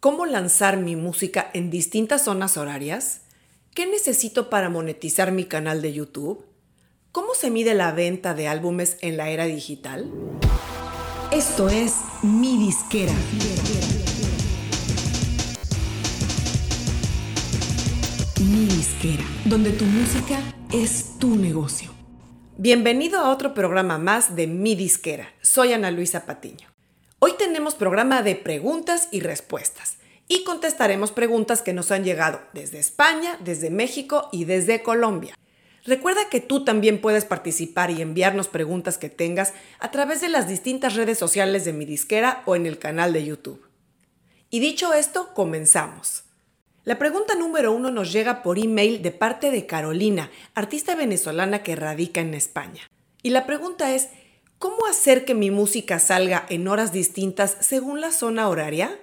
¿Cómo lanzar mi música en distintas zonas horarias? ¿Qué necesito para monetizar mi canal de YouTube? ¿Cómo se mide la venta de álbumes en la era digital? Esto es Mi Disquera. Mi Disquera, donde tu música es tu negocio. Bienvenido a otro programa más de Mi Disquera. Soy Ana Luisa Patiño. Hoy tenemos programa de preguntas y respuestas y contestaremos preguntas que nos han llegado desde España, desde México y desde Colombia. Recuerda que tú también puedes participar y enviarnos preguntas que tengas a través de las distintas redes sociales de mi disquera o en el canal de YouTube. Y dicho esto, comenzamos. La pregunta número uno nos llega por email de parte de Carolina, artista venezolana que radica en España. Y la pregunta es, ¿Cómo hacer que mi música salga en horas distintas según la zona horaria?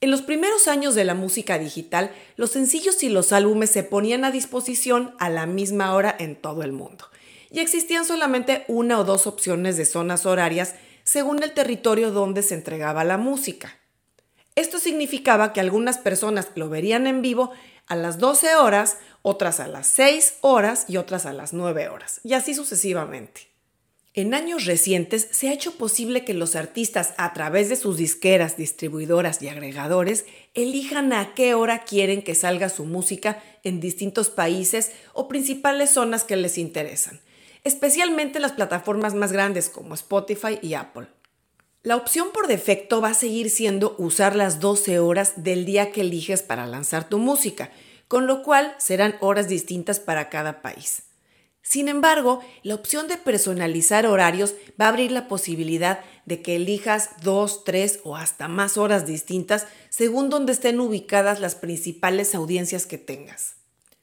En los primeros años de la música digital, los sencillos y los álbumes se ponían a disposición a la misma hora en todo el mundo, y existían solamente una o dos opciones de zonas horarias según el territorio donde se entregaba la música. Esto significaba que algunas personas lo verían en vivo a las 12 horas, otras a las 6 horas y otras a las 9 horas, y así sucesivamente. En años recientes se ha hecho posible que los artistas, a través de sus disqueras, distribuidoras y agregadores, elijan a qué hora quieren que salga su música en distintos países o principales zonas que les interesan, especialmente las plataformas más grandes como Spotify y Apple. La opción por defecto va a seguir siendo usar las 12 horas del día que eliges para lanzar tu música, con lo cual serán horas distintas para cada país. Sin embargo, la opción de personalizar horarios va a abrir la posibilidad de que elijas dos, tres o hasta más horas distintas según donde estén ubicadas las principales audiencias que tengas.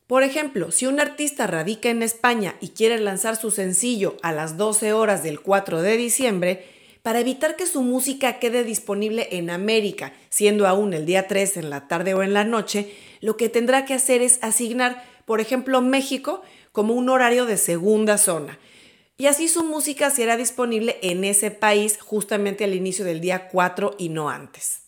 Por ejemplo, si un artista radica en España y quiere lanzar su sencillo a las 12 horas del 4 de diciembre, para evitar que su música quede disponible en América, siendo aún el día 3 en la tarde o en la noche, lo que tendrá que hacer es asignar, por ejemplo, México como un horario de segunda zona. Y así su música será disponible en ese país justamente al inicio del día 4 y no antes.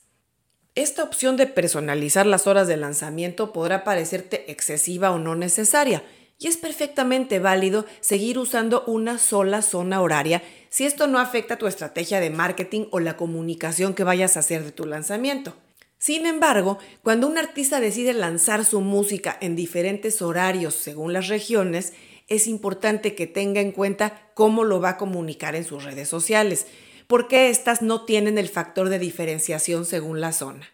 Esta opción de personalizar las horas de lanzamiento podrá parecerte excesiva o no necesaria, y es perfectamente válido seguir usando una sola zona horaria si esto no afecta tu estrategia de marketing o la comunicación que vayas a hacer de tu lanzamiento. Sin embargo, cuando un artista decide lanzar su música en diferentes horarios según las regiones, es importante que tenga en cuenta cómo lo va a comunicar en sus redes sociales, porque éstas no tienen el factor de diferenciación según la zona.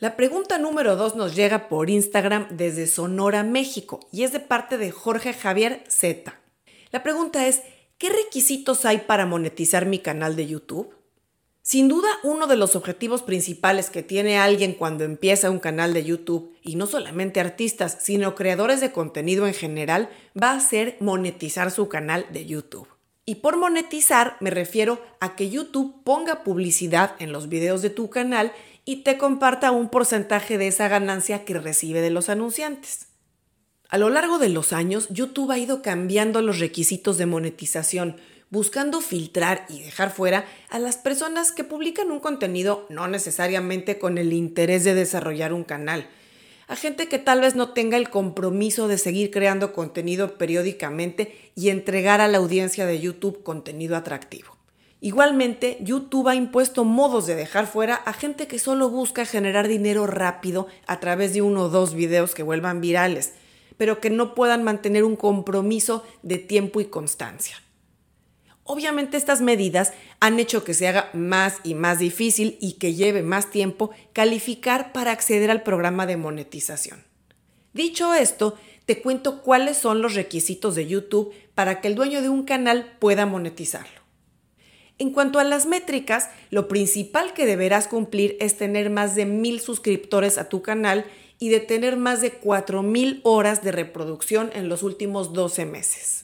La pregunta número 2 nos llega por Instagram desde Sonora, México, y es de parte de Jorge Javier Z. La pregunta es, ¿qué requisitos hay para monetizar mi canal de YouTube? Sin duda, uno de los objetivos principales que tiene alguien cuando empieza un canal de YouTube, y no solamente artistas, sino creadores de contenido en general, va a ser monetizar su canal de YouTube. Y por monetizar me refiero a que YouTube ponga publicidad en los videos de tu canal y te comparta un porcentaje de esa ganancia que recibe de los anunciantes. A lo largo de los años, YouTube ha ido cambiando los requisitos de monetización, buscando filtrar y dejar fuera a las personas que publican un contenido no necesariamente con el interés de desarrollar un canal, a gente que tal vez no tenga el compromiso de seguir creando contenido periódicamente y entregar a la audiencia de YouTube contenido atractivo. Igualmente, YouTube ha impuesto modos de dejar fuera a gente que solo busca generar dinero rápido a través de uno o dos videos que vuelvan virales, pero que no puedan mantener un compromiso de tiempo y constancia. Obviamente estas medidas han hecho que se haga más y más difícil y que lleve más tiempo calificar para acceder al programa de monetización. Dicho esto, te cuento cuáles son los requisitos de YouTube para que el dueño de un canal pueda monetizarlo. En cuanto a las métricas, lo principal que deberás cumplir es tener más de mil suscriptores a tu canal y de tener más de 4.000 horas de reproducción en los últimos 12 meses.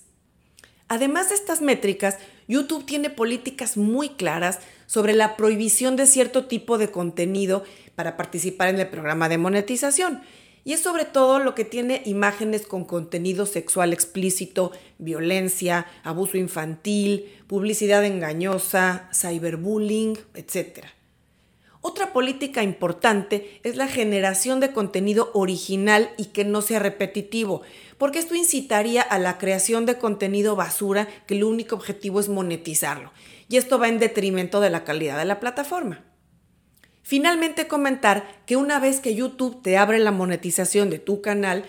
Además de estas métricas, YouTube tiene políticas muy claras sobre la prohibición de cierto tipo de contenido para participar en el programa de monetización. Y es sobre todo lo que tiene imágenes con contenido sexual explícito, violencia, abuso infantil, publicidad engañosa, cyberbullying, etc. Otra política importante es la generación de contenido original y que no sea repetitivo, porque esto incitaría a la creación de contenido basura que el único objetivo es monetizarlo, y esto va en detrimento de la calidad de la plataforma. Finalmente comentar que una vez que YouTube te abre la monetización de tu canal,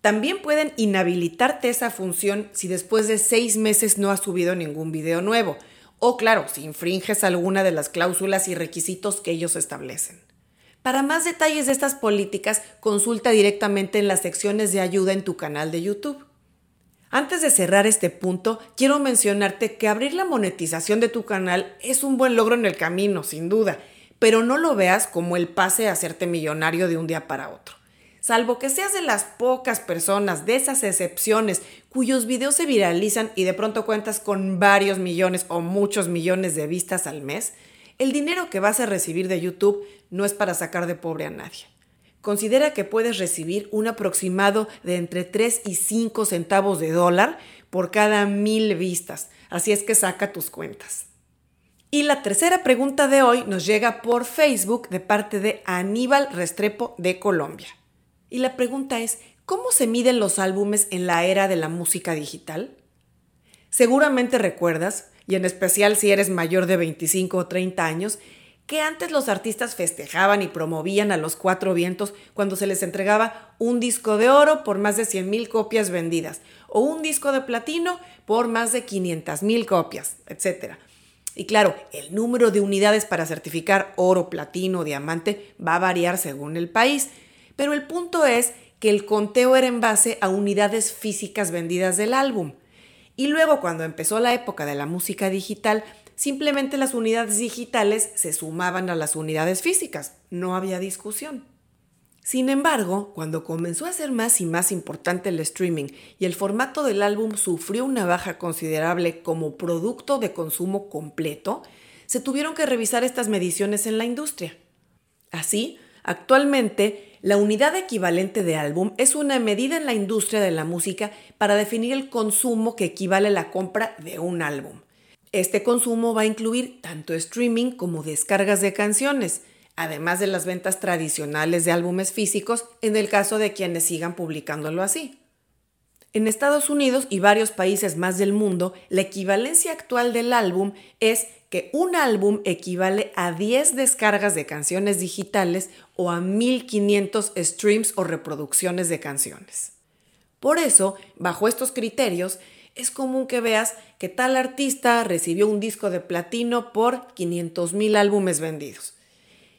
también pueden inhabilitarte esa función si después de seis meses no has subido ningún video nuevo o claro, si infringes alguna de las cláusulas y requisitos que ellos establecen. Para más detalles de estas políticas, consulta directamente en las secciones de ayuda en tu canal de YouTube. Antes de cerrar este punto, quiero mencionarte que abrir la monetización de tu canal es un buen logro en el camino, sin duda, pero no lo veas como el pase a hacerte millonario de un día para otro salvo que seas de las pocas personas, de esas excepciones, cuyos videos se viralizan y de pronto cuentas con varios millones o muchos millones de vistas al mes, el dinero que vas a recibir de YouTube no es para sacar de pobre a nadie. Considera que puedes recibir un aproximado de entre 3 y 5 centavos de dólar por cada mil vistas, así es que saca tus cuentas. Y la tercera pregunta de hoy nos llega por Facebook de parte de Aníbal Restrepo de Colombia. Y la pregunta es, ¿cómo se miden los álbumes en la era de la música digital? Seguramente recuerdas, y en especial si eres mayor de 25 o 30 años, que antes los artistas festejaban y promovían a los cuatro vientos cuando se les entregaba un disco de oro por más de 100.000 copias vendidas o un disco de platino por más de 500.000 copias, etc. Y claro, el número de unidades para certificar oro, platino diamante va a variar según el país, pero el punto es que el conteo era en base a unidades físicas vendidas del álbum. Y luego cuando empezó la época de la música digital, simplemente las unidades digitales se sumaban a las unidades físicas, no había discusión. Sin embargo, cuando comenzó a ser más y más importante el streaming y el formato del álbum sufrió una baja considerable como producto de consumo completo, se tuvieron que revisar estas mediciones en la industria. Así, actualmente la unidad equivalente de álbum es una medida en la industria de la música para definir el consumo que equivale a la compra de un álbum. Este consumo va a incluir tanto streaming como descargas de canciones, además de las ventas tradicionales de álbumes físicos en el caso de quienes sigan publicándolo así. En Estados Unidos y varios países más del mundo, la equivalencia actual del álbum es que un álbum equivale a 10 descargas de canciones digitales o a 1500 streams o reproducciones de canciones. Por eso, bajo estos criterios, es común que veas que tal artista recibió un disco de platino por 500.000 álbumes vendidos.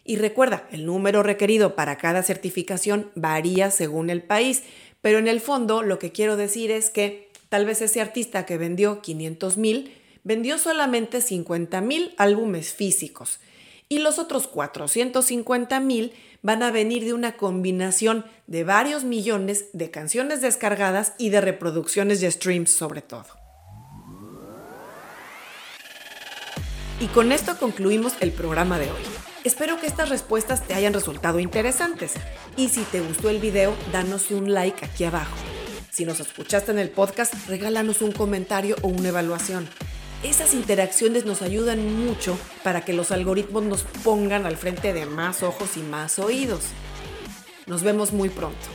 Y recuerda, el número requerido para cada certificación varía según el país, pero en el fondo lo que quiero decir es que tal vez ese artista que vendió 500.000 vendió solamente 50.000 álbumes físicos y los otros 450.000 van a venir de una combinación de varios millones de canciones descargadas y de reproducciones de streams sobre todo. Y con esto concluimos el programa de hoy. Espero que estas respuestas te hayan resultado interesantes y si te gustó el video, danos un like aquí abajo. Si nos escuchaste en el podcast, regálanos un comentario o una evaluación. Esas interacciones nos ayudan mucho para que los algoritmos nos pongan al frente de más ojos y más oídos. Nos vemos muy pronto.